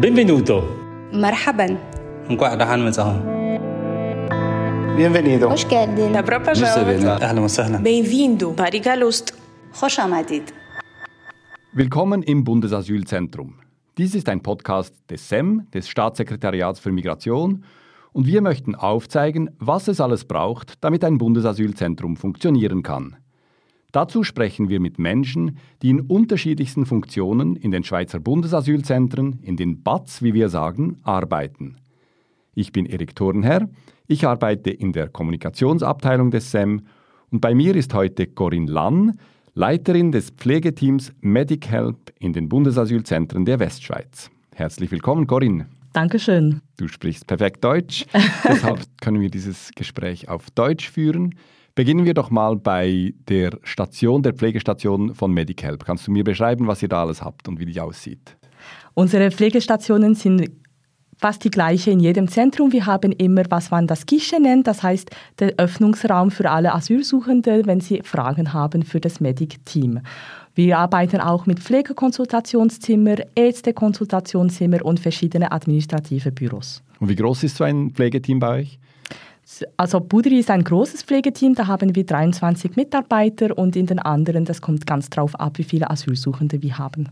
Benvenuto. Marhaban. Nkwaq dahan mitsahu. Bienvenido. Hoş geldin. Добро пожаловать. Ahlan wa sahlan. Bem-vindo. Barigalost. Amadid. Willkommen im Bundesasylzentrum. Dies ist ein Podcast des SEM, des Staatssekretariats für Migration, und wir möchten aufzeigen, was es alles braucht, damit ein Bundesasylzentrum funktionieren kann. Dazu sprechen wir mit Menschen, die in unterschiedlichsten Funktionen in den Schweizer Bundesasylzentren, in den BATS, wie wir sagen, arbeiten. Ich bin Erik Thurnherr, ich arbeite in der Kommunikationsabteilung des SEM und bei mir ist heute Corinne Lann, Leiterin des Pflegeteams Medic Help in den Bundesasylzentren der Westschweiz. Herzlich willkommen, Corinne. Dankeschön. Du sprichst perfekt Deutsch, deshalb können wir dieses Gespräch auf Deutsch führen. Beginnen wir doch mal bei der Station, der Pflegestation von Medic Help. Kannst du mir beschreiben, was ihr da alles habt und wie die aussieht? Unsere Pflegestationen sind fast die gleiche in jedem Zentrum. Wir haben immer, was man das Guichet nennt, das heißt der Öffnungsraum für alle Asylsuchende, wenn sie Fragen haben für das Medic-Team. Wir arbeiten auch mit Pflegekonsultationszimmer, Ärztekonsultationszimmer und verschiedene administrative Büros. Und wie groß ist so ein Pflegeteam bei euch? Also Budri ist ein großes Pflegeteam, da haben wir 23 Mitarbeiter und in den anderen, das kommt ganz drauf ab, wie viele Asylsuchende wir haben.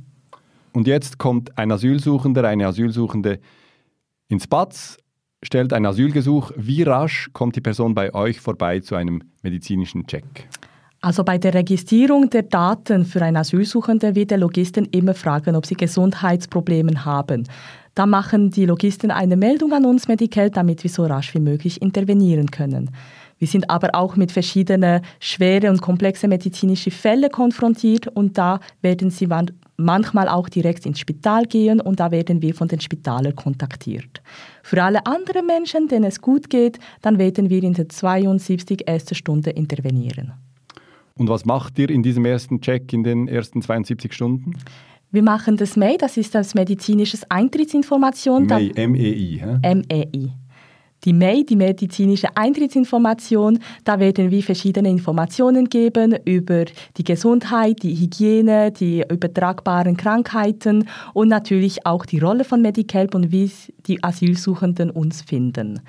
Und jetzt kommt ein Asylsuchender, eine Asylsuchende ins BATS, stellt ein Asylgesuch. Wie rasch kommt die Person bei euch vorbei zu einem medizinischen Check? Also bei der Registrierung der Daten für einen Asylsuchenden wird der Logisten immer fragen, ob sie Gesundheitsprobleme haben. Da machen die Logisten eine Meldung an uns Medical, damit wir so rasch wie möglich intervenieren können. Wir sind aber auch mit verschiedenen schweren und komplexen medizinischen Fällen konfrontiert und da werden sie manchmal auch direkt ins Spital gehen und da werden wir von den Spitälern kontaktiert. Für alle anderen Menschen, denen es gut geht, dann werden wir in der 72 ersten Stunde intervenieren. Und was macht ihr in diesem ersten Check in den ersten 72 Stunden? Wir machen das MEI, das ist das medizinisches Eintrittsinformation. MEI, M-E-I. MEI. Die MEI, die medizinische Eintrittsinformation, da werden wir verschiedene Informationen geben über die Gesundheit, die Hygiene, die übertragbaren Krankheiten und natürlich auch die Rolle von Medihelp und wie die Asylsuchenden uns finden.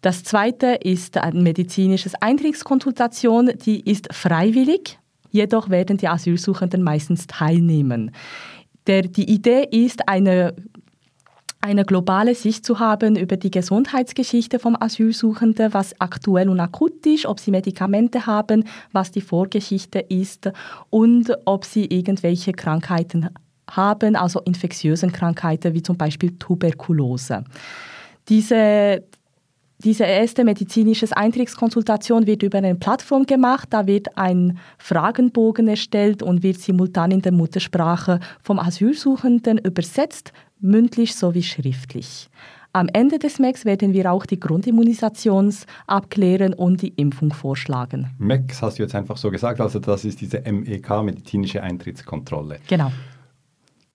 Das zweite ist eine medizinische Eintrittskonsultation, die ist freiwillig, jedoch werden die Asylsuchenden meistens teilnehmen. Der, die Idee ist, eine, eine globale Sicht zu haben über die Gesundheitsgeschichte vom Asylsuchenden, was aktuell und akut ist, ob sie Medikamente haben, was die Vorgeschichte ist und ob sie irgendwelche Krankheiten haben, also infektiösen Krankheiten wie zum Beispiel Tuberkulose. Diese, diese erste medizinische Eintrittskonsultation wird über eine Plattform gemacht. Da wird ein Fragenbogen erstellt und wird simultan in der Muttersprache vom Asylsuchenden übersetzt, mündlich sowie schriftlich. Am Ende des MEX werden wir auch die Grundimmunisation abklären und die Impfung vorschlagen. MEX hast du jetzt einfach so gesagt, also das ist diese MEK, medizinische Eintrittskontrolle. Genau.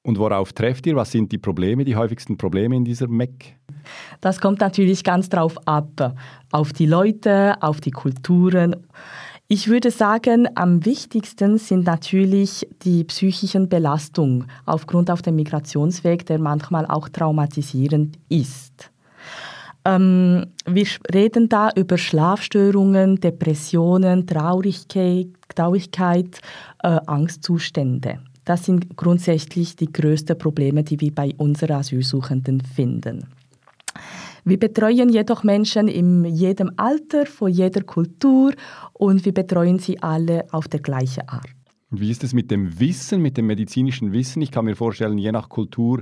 Und worauf trefft ihr? Was sind die Probleme, die häufigsten Probleme in dieser MEC? Das kommt natürlich ganz drauf ab, auf die Leute, auf die Kulturen. Ich würde sagen, am wichtigsten sind natürlich die psychischen Belastungen aufgrund auf dem Migrationsweg, der manchmal auch traumatisierend ist. Ähm, wir reden da über Schlafstörungen, Depressionen, Traurigkeit, Traurigkeit äh, Angstzustände. Das sind grundsätzlich die größten Probleme, die wir bei unseren Asylsuchenden finden. Wir betreuen jedoch Menschen in jedem Alter, von jeder Kultur und wir betreuen sie alle auf der gleiche Art. Wie ist es mit dem Wissen, mit dem medizinischen Wissen? Ich kann mir vorstellen, je nach Kultur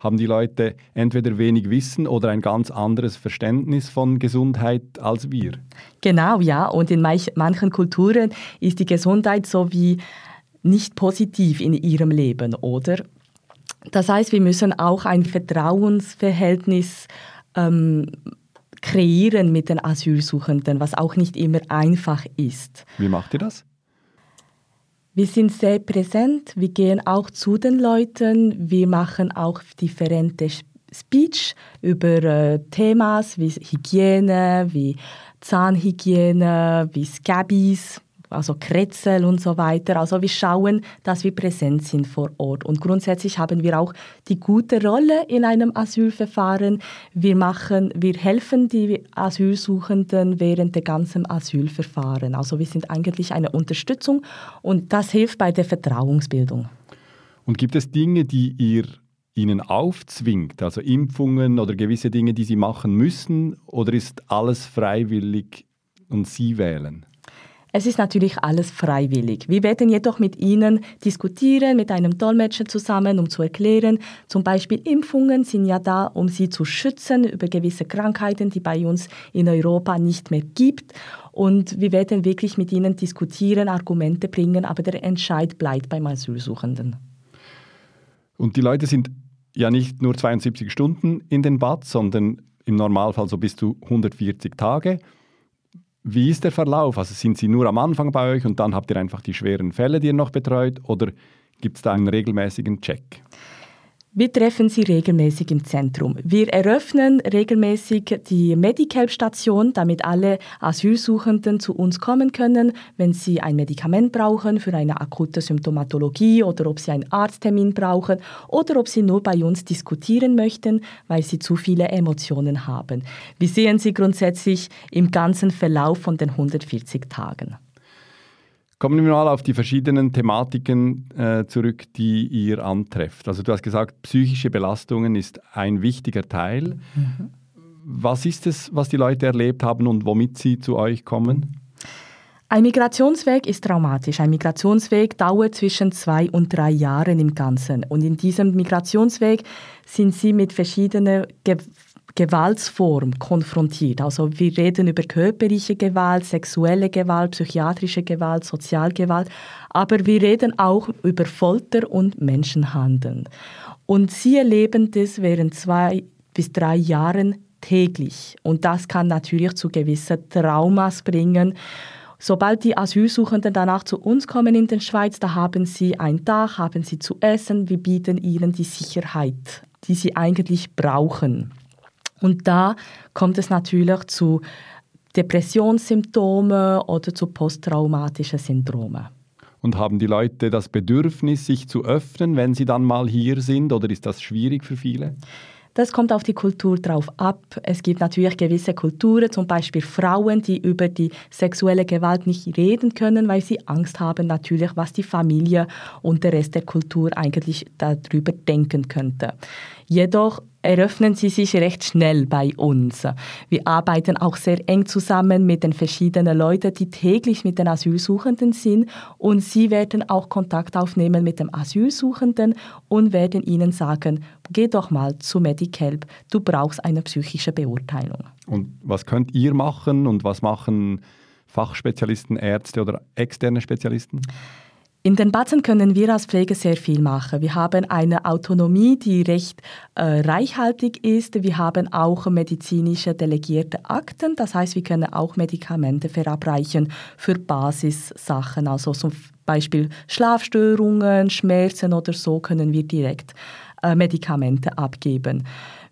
haben die Leute entweder wenig Wissen oder ein ganz anderes Verständnis von Gesundheit als wir. Genau, ja. Und in manchen Kulturen ist die Gesundheit so wie nicht positiv in ihrem Leben, oder? Das heißt, wir müssen auch ein Vertrauensverhältnis ähm, kreieren mit den Asylsuchenden, was auch nicht immer einfach ist. Wie macht ihr das? Wir sind sehr präsent, wir gehen auch zu den Leuten, wir machen auch differente Speech über äh, Themen wie Hygiene, wie Zahnhygiene, wie Scabies, also Kretzel und so weiter. Also wir schauen, dass wir präsent sind vor Ort. Und grundsätzlich haben wir auch die gute Rolle in einem Asylverfahren. Wir machen, wir helfen die Asylsuchenden während der ganzen Asylverfahren. Also wir sind eigentlich eine Unterstützung und das hilft bei der Vertrauensbildung. Und gibt es Dinge, die ihr ihnen aufzwingt, also Impfungen oder gewisse Dinge, die sie machen müssen, oder ist alles freiwillig und sie wählen? Es ist natürlich alles freiwillig. Wir werden jedoch mit Ihnen diskutieren, mit einem Dolmetscher zusammen, um zu erklären, zum Beispiel Impfungen sind ja da, um Sie zu schützen über gewisse Krankheiten, die bei uns in Europa nicht mehr gibt. Und wir werden wirklich mit Ihnen diskutieren, Argumente bringen, aber der Entscheid bleibt beim Asylsuchenden. Und die Leute sind ja nicht nur 72 Stunden in den Bad, sondern im Normalfall so bis zu 140 Tage. Wie ist der Verlauf? Also sind Sie nur am Anfang bei euch und dann habt ihr einfach die schweren Fälle, die ihr noch betreut oder gibt es da einen regelmäßigen Check? Wir treffen sie regelmäßig im Zentrum. Wir eröffnen regelmäßig die Medicalp-Station, damit alle Asylsuchenden zu uns kommen können, wenn sie ein Medikament brauchen für eine akute Symptomatologie oder ob sie einen Arzttermin brauchen oder ob sie nur bei uns diskutieren möchten, weil sie zu viele Emotionen haben. Wir sehen sie grundsätzlich im ganzen Verlauf von den 140 Tagen. Kommen wir mal auf die verschiedenen Thematiken äh, zurück, die ihr antrefft. Also du hast gesagt, psychische Belastungen ist ein wichtiger Teil. Mhm. Was ist es, was die Leute erlebt haben und womit sie zu euch kommen? Ein Migrationsweg ist traumatisch. Ein Migrationsweg dauert zwischen zwei und drei Jahren im Ganzen. Und in diesem Migrationsweg sind sie mit verschiedenen Gewaltsform konfrontiert. Also wir reden über körperliche Gewalt, sexuelle Gewalt, psychiatrische Gewalt, Sozialgewalt, aber wir reden auch über Folter und Menschenhandel. Und sie erleben das während zwei bis drei Jahren täglich. Und das kann natürlich zu gewissen Traumas bringen. Sobald die Asylsuchenden danach zu uns kommen in der Schweiz, da haben sie ein Dach, haben sie zu essen, wir bieten ihnen die Sicherheit, die sie eigentlich brauchen. Und da kommt es natürlich zu Depressionssymptomen oder zu posttraumatischen Syndromen. Und haben die Leute das Bedürfnis, sich zu öffnen, wenn sie dann mal hier sind, oder ist das schwierig für viele? Das kommt auf die Kultur drauf ab. Es gibt natürlich gewisse Kulturen, zum Beispiel Frauen, die über die sexuelle Gewalt nicht reden können, weil sie Angst haben natürlich, was die Familie und der Rest der Kultur eigentlich darüber denken könnte. Jedoch eröffnen sie sich recht schnell bei uns. Wir arbeiten auch sehr eng zusammen mit den verschiedenen Leuten, die täglich mit den Asylsuchenden sind und sie werden auch Kontakt aufnehmen mit dem Asylsuchenden und werden ihnen sagen, geh doch mal zu Medikelb, du brauchst eine psychische Beurteilung. Und was könnt ihr machen und was machen Fachspezialisten, Ärzte oder externe Spezialisten? In den Batzen können wir als Pflege sehr viel machen. Wir haben eine Autonomie, die recht äh, reichhaltig ist. Wir haben auch medizinische delegierte Akten. Das heißt, wir können auch Medikamente verabreichen für Basissachen. Also zum Beispiel Schlafstörungen, Schmerzen oder so können wir direkt äh, Medikamente abgeben.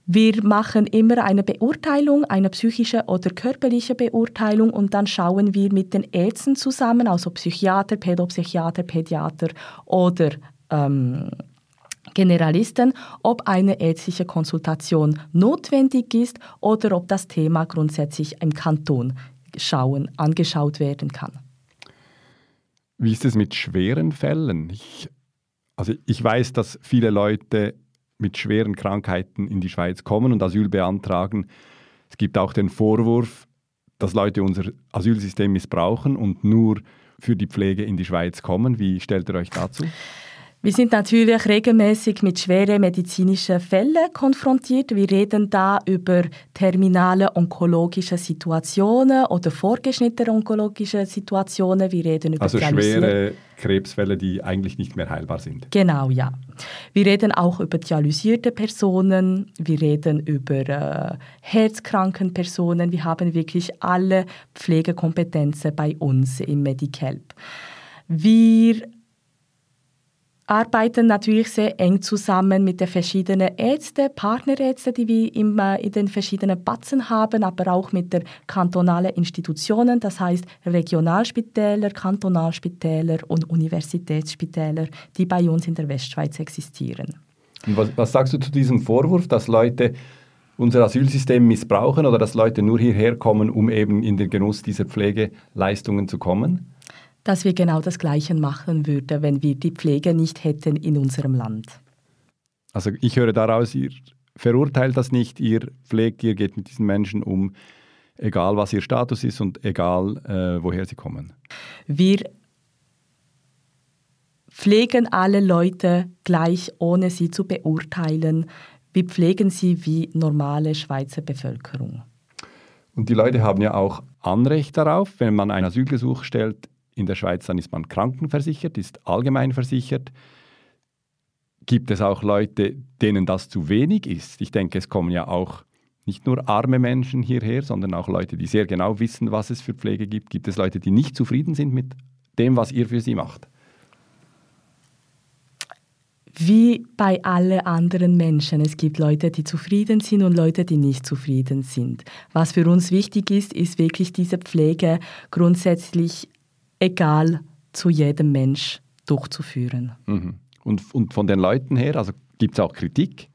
Wir machen immer eine Beurteilung, eine psychische oder körperliche Beurteilung und dann schauen wir mit den Ärzten zusammen, also Psychiater, Pädopsychiater, Pädiater oder ähm, Generalisten, ob eine ärztliche Konsultation notwendig ist oder ob das Thema grundsätzlich im Kanton schauen, angeschaut werden kann. Wie ist es mit schweren Fällen? Ich, also ich weiß, dass viele Leute mit schweren Krankheiten in die Schweiz kommen und Asyl beantragen. Es gibt auch den Vorwurf, dass Leute unser Asylsystem missbrauchen und nur für die Pflege in die Schweiz kommen. Wie stellt ihr euch dazu? Wir sind natürlich regelmäßig mit schweren medizinischen Fällen konfrontiert. Wir reden da über terminale onkologische Situationen oder vorgeschnittene onkologische Situationen. Wir reden über also schwere Krebsfälle, die eigentlich nicht mehr heilbar sind. Genau, ja. Wir reden auch über dialysierte Personen. Wir reden über äh, herzkranken Personen. Wir haben wirklich alle Pflegekompetenzen bei uns im Medikelp. Wir arbeiten natürlich sehr eng zusammen mit den verschiedenen Ärzten, Partnerärzten, die wir immer in den verschiedenen Batzen haben, aber auch mit den kantonalen Institutionen, das heißt Regionalspitäler, Kantonalspitäler und Universitätsspitäler, die bei uns in der Westschweiz existieren. Und was, was sagst du zu diesem Vorwurf, dass Leute unser Asylsystem missbrauchen oder dass Leute nur hierher kommen, um eben in den Genuss dieser Pflegeleistungen zu kommen? Dass wir genau das Gleiche machen würden, wenn wir die Pflege nicht hätten in unserem Land. Also ich höre daraus, ihr verurteilt das nicht, ihr pflegt, ihr geht mit diesen Menschen um, egal was ihr Status ist und egal äh, woher sie kommen. Wir pflegen alle Leute gleich, ohne sie zu beurteilen. Wir pflegen sie wie normale Schweizer Bevölkerung. Und die Leute haben ja auch Anrecht darauf, wenn man ein Asylgesuch stellt in der Schweiz, dann ist man krankenversichert, ist allgemein versichert. Gibt es auch Leute, denen das zu wenig ist? Ich denke, es kommen ja auch nicht nur arme Menschen hierher, sondern auch Leute, die sehr genau wissen, was es für Pflege gibt. Gibt es Leute, die nicht zufrieden sind mit dem, was ihr für sie macht? wie bei allen anderen Menschen. Es gibt Leute, die zufrieden sind und Leute, die nicht zufrieden sind. Was für uns wichtig ist, ist wirklich diese Pflege grundsätzlich egal zu jedem Mensch durchzuführen. Mhm. Und, und von den Leuten her, also gibt es auch Kritik?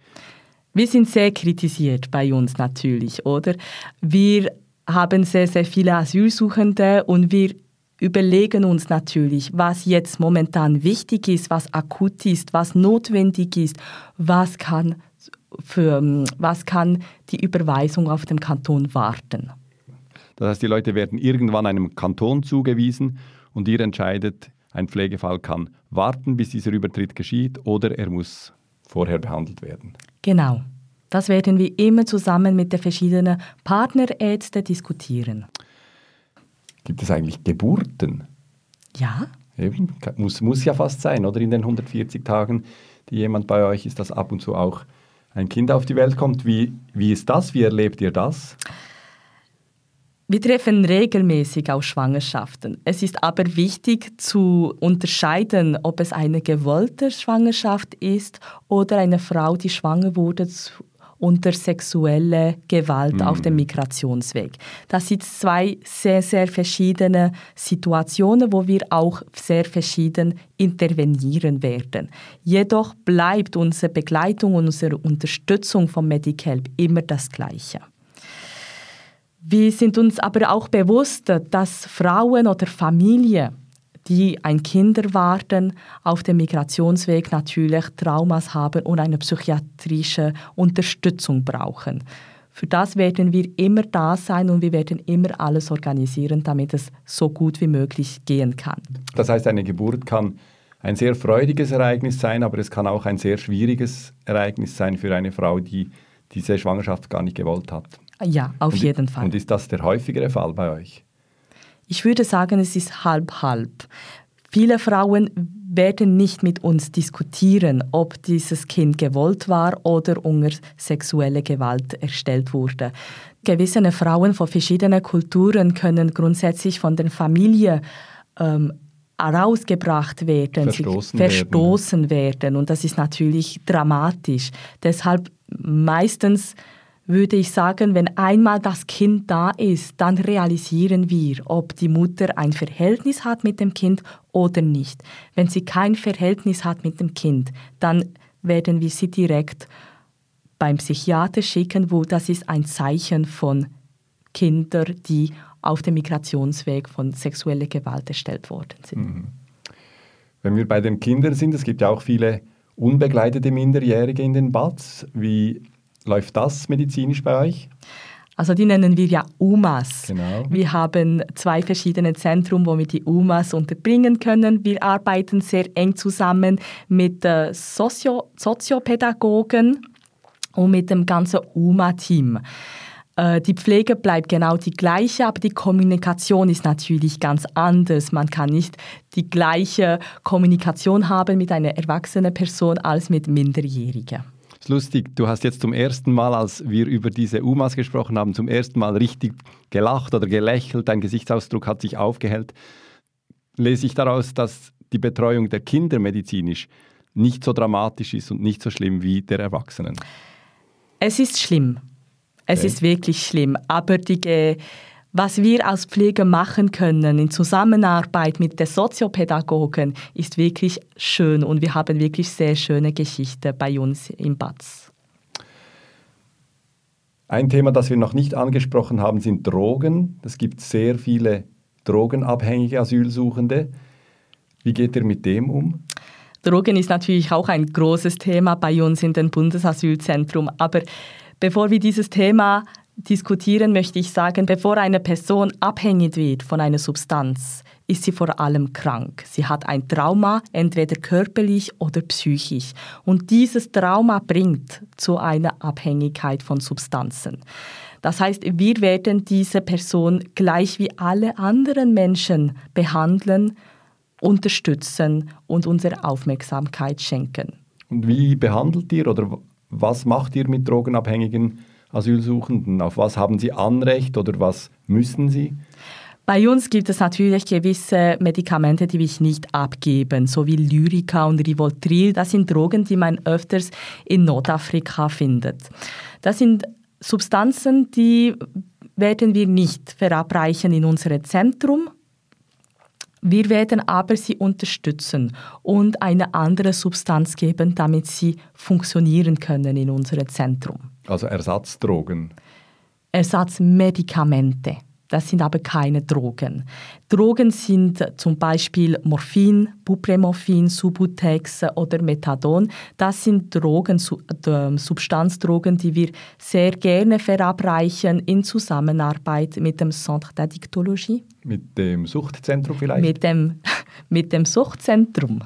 Wir sind sehr kritisiert bei uns natürlich, oder? Wir haben sehr, sehr viele Asylsuchende und wir überlegen uns natürlich, was jetzt momentan wichtig ist, was akut ist, was notwendig ist, was kann, für, was kann die Überweisung auf dem Kanton warten. Das heißt, die Leute werden irgendwann einem Kanton zugewiesen und ihr entscheidet, ein Pflegefall kann warten, bis dieser Übertritt geschieht oder er muss vorher behandelt werden. Genau. Das werden wir immer zusammen mit den verschiedenen Partnerärzten diskutieren. Gibt es eigentlich Geburten? Ja. Eben, muss, muss ja fast sein, oder? In den 140 Tagen, die jemand bei euch ist, dass ab und zu auch ein Kind auf die Welt kommt. Wie, wie ist das? Wie erlebt ihr das? Wir treffen regelmäßig auch Schwangerschaften. Es ist aber wichtig zu unterscheiden, ob es eine gewollte Schwangerschaft ist oder eine Frau, die schwanger wurde unter sexuelle Gewalt mhm. auf dem Migrationsweg. Das sind zwei sehr, sehr verschiedene Situationen, wo wir auch sehr verschieden intervenieren werden. Jedoch bleibt unsere Begleitung und unsere Unterstützung vom Medihelp immer das Gleiche. Wir sind uns aber auch bewusst, dass Frauen oder Familien die ein Kind erwarten, auf dem Migrationsweg natürlich Traumas haben und eine psychiatrische Unterstützung brauchen. Für das werden wir immer da sein und wir werden immer alles organisieren, damit es so gut wie möglich gehen kann. Das heißt, eine Geburt kann ein sehr freudiges Ereignis sein, aber es kann auch ein sehr schwieriges Ereignis sein für eine Frau, die diese Schwangerschaft gar nicht gewollt hat. Ja, auf und, jeden Fall. Und ist das der häufigere Fall bei euch? Ich würde sagen, es ist halb-halb. Viele Frauen werden nicht mit uns diskutieren, ob dieses Kind gewollt war oder unter sexuelle Gewalt erstellt wurde. Gewisse Frauen von verschiedenen Kulturen können grundsätzlich von der Familie ähm, herausgebracht werden, verstoßen, verstoßen werden. werden. Und das ist natürlich dramatisch. Deshalb meistens würde ich sagen, wenn einmal das Kind da ist, dann realisieren wir, ob die Mutter ein Verhältnis hat mit dem Kind oder nicht. Wenn sie kein Verhältnis hat mit dem Kind, dann werden wir sie direkt beim Psychiater schicken, wo das ist ein Zeichen von Kindern, die auf dem Migrationsweg von sexueller Gewalt erstellt worden sind. Mhm. Wenn wir bei den Kindern sind, es gibt ja auch viele unbegleitete Minderjährige in den BATS. Wie läuft das medizinisch bei euch? Also die nennen wir ja UMAs. Genau. Wir haben zwei verschiedene Zentren, wo wir die UMAs unterbringen können. Wir arbeiten sehr eng zusammen mit äh, Sozio Soziopädagogen und mit dem ganzen UMA-Team. Äh, die Pflege bleibt genau die gleiche, aber die Kommunikation ist natürlich ganz anders. Man kann nicht die gleiche Kommunikation haben mit einer erwachsenen Person als mit Minderjährigen ist lustig, du hast jetzt zum ersten Mal, als wir über diese UMAs gesprochen haben, zum ersten Mal richtig gelacht oder gelächelt, dein Gesichtsausdruck hat sich aufgehellt. Lese ich daraus, dass die Betreuung der Kinder medizinisch nicht so dramatisch ist und nicht so schlimm wie der Erwachsenen? Es ist schlimm. Es okay. ist wirklich schlimm. Aber die, was wir als Pfleger machen können in Zusammenarbeit mit den Soziopädagogen ist wirklich schön und wir haben wirklich sehr schöne Geschichten bei uns im BATS. Ein Thema, das wir noch nicht angesprochen haben, sind Drogen. Es gibt sehr viele drogenabhängige Asylsuchende. Wie geht ihr mit dem um? Drogen ist natürlich auch ein großes Thema bei uns in dem Bundesasylzentrum. Aber bevor wir dieses Thema diskutieren, möchte ich sagen, bevor eine Person abhängig wird von einer Substanz, ist sie vor allem krank. Sie hat ein Trauma, entweder körperlich oder psychisch. Und dieses Trauma bringt zu einer Abhängigkeit von Substanzen. Das heißt, wir werden diese Person gleich wie alle anderen Menschen behandeln, unterstützen und unsere Aufmerksamkeit schenken. Und wie behandelt ihr oder was macht ihr mit drogenabhängigen Asylsuchenden? Auf was haben sie Anrecht oder was müssen sie? Bei uns gibt es natürlich gewisse Medikamente, die wir nicht abgeben, so wie Lyrica und Rivotril. Das sind Drogen, die man öfters in Nordafrika findet. Das sind Substanzen, die werden wir nicht verabreichen in unserem Zentrum. Wir werden aber sie unterstützen und eine andere Substanz geben, damit sie funktionieren können in unserem Zentrum. Also Ersatzdrogen? Ersatzmedikamente. Das sind aber keine Drogen. Drogen sind zum Beispiel Morphin, Buprenorphin, Subutex oder Methadon. Das sind Drogen, Substanzdrogen, die wir sehr gerne verabreichen in Zusammenarbeit mit dem Centre d'Addictologie. Mit dem Suchtzentrum vielleicht? Mit dem, mit dem Suchtzentrum.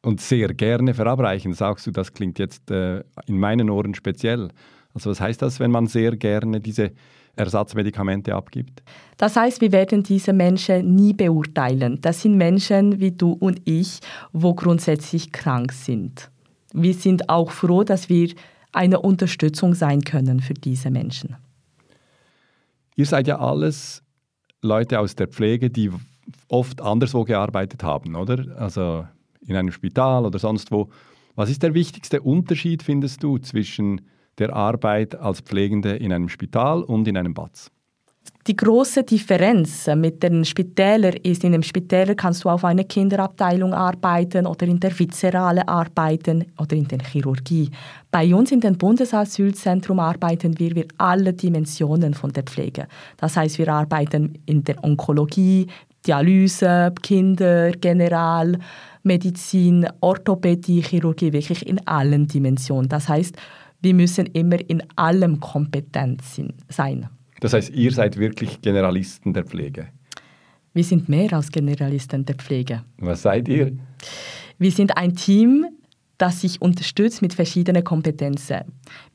Und sehr gerne verabreichen, sagst du, das klingt jetzt äh, in meinen Ohren speziell. Also was heißt das, wenn man sehr gerne diese Ersatzmedikamente abgibt? Das heißt, wir werden diese Menschen nie beurteilen. Das sind Menschen wie du und ich, wo grundsätzlich krank sind. Wir sind auch froh, dass wir eine Unterstützung sein können für diese Menschen. Ihr seid ja alles Leute aus der Pflege, die oft anderswo gearbeitet haben, oder? Also in einem Spital oder sonst wo. Was ist der wichtigste Unterschied, findest du, zwischen der Arbeit als Pflegende in einem Spital und in einem BATS? Die große Differenz mit den Spitälern ist, in einem Spitäler kannst du auf einer Kinderabteilung arbeiten oder in der Viszerale arbeiten oder in der Chirurgie. Bei uns in dem Bundesasylzentrum arbeiten wir, wir alle Dimensionen von der Pflege. Das heißt, wir arbeiten in der Onkologie, Dialyse, Kinder, Generalmedizin, Orthopädie, Chirurgie, wirklich in allen Dimensionen. Das heißt, wir müssen immer in allem kompetent sein. Das heißt, ihr seid wirklich Generalisten der Pflege? Wir sind mehr als Generalisten der Pflege. Was seid ihr? Wir sind ein Team, das sich unterstützt mit verschiedenen Kompetenzen.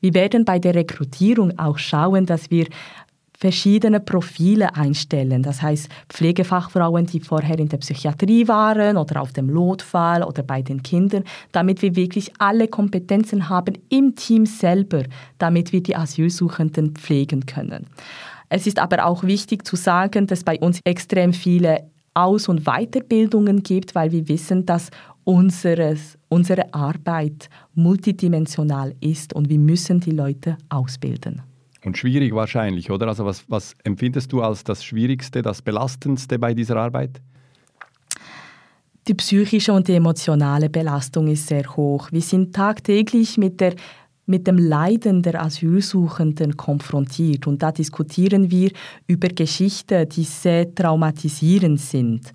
Wir werden bei der Rekrutierung auch schauen, dass wir verschiedene Profile einstellen. Das heißt, Pflegefachfrauen, die vorher in der Psychiatrie waren oder auf dem Notfall oder bei den Kindern, damit wir wirklich alle Kompetenzen haben im Team selber, damit wir die Asylsuchenden pflegen können. Es ist aber auch wichtig zu sagen, dass bei uns extrem viele Aus- und Weiterbildungen gibt, weil wir wissen, dass unseres, unsere Arbeit multidimensional ist und wir müssen die Leute ausbilden. Und schwierig wahrscheinlich, oder? Also was, was empfindest du als das Schwierigste, das Belastendste bei dieser Arbeit? Die psychische und die emotionale Belastung ist sehr hoch. Wir sind tagtäglich mit, der, mit dem Leiden der Asylsuchenden konfrontiert und da diskutieren wir über Geschichten, die sehr traumatisierend sind.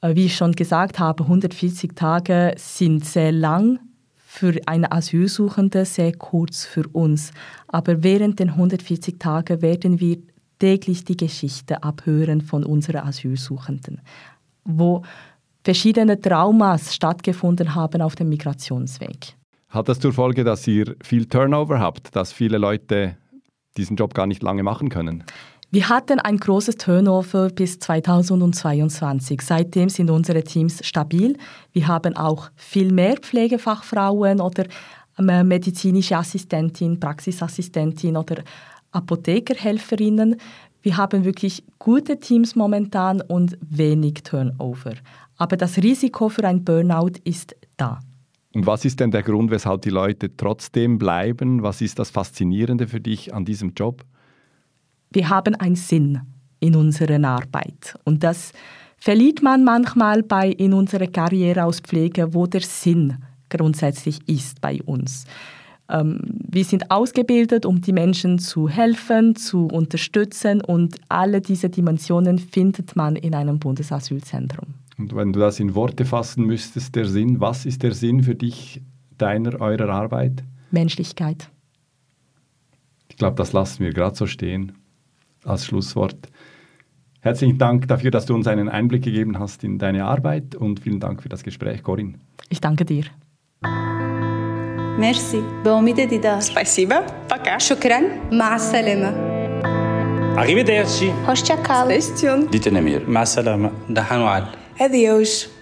Äh, wie ich schon gesagt habe, 140 Tage sind sehr lang für eine Asylsuchende sehr kurz für uns. Aber während den 140 Tagen werden wir täglich die Geschichte abhören von unseren Asylsuchenden, wo verschiedene Traumas stattgefunden haben auf dem Migrationsweg. Hat das zur Folge, dass ihr viel Turnover habt, dass viele Leute diesen Job gar nicht lange machen können? Wir hatten ein großes Turnover bis 2022. Seitdem sind unsere Teams stabil. Wir haben auch viel mehr Pflegefachfrauen oder ähm, medizinische Assistentin, Praxisassistentin oder Apothekerhelferinnen. Wir haben wirklich gute Teams momentan und wenig Turnover. Aber das Risiko für ein Burnout ist da. Und was ist denn der Grund, weshalb die Leute trotzdem bleiben? Was ist das Faszinierende für dich an diesem Job? Wir haben einen Sinn in unserer Arbeit. Und das verliert man manchmal bei, in unserer Karriere als Pflege, wo der Sinn grundsätzlich ist bei uns. Ähm, wir sind ausgebildet, um die Menschen zu helfen, zu unterstützen und alle diese Dimensionen findet man in einem Bundesasylzentrum. Und wenn du das in Worte fassen müsstest, der Sinn, was ist der Sinn für dich deiner, eurer Arbeit? Menschlichkeit. Ich glaube, das lassen wir gerade so stehen als Schlusswort. Herzlichen Dank dafür, dass du uns einen Einblick gegeben hast in deine Arbeit und vielen Dank für das Gespräch, Corinne. Ich danke dir. Merci. Bon midi didar. Спасибо. Пока. Шукран. Маасалема. Arrivederci. Hoşça kal. Station. Dite nemir. Maasalama. Dahanual. Adios.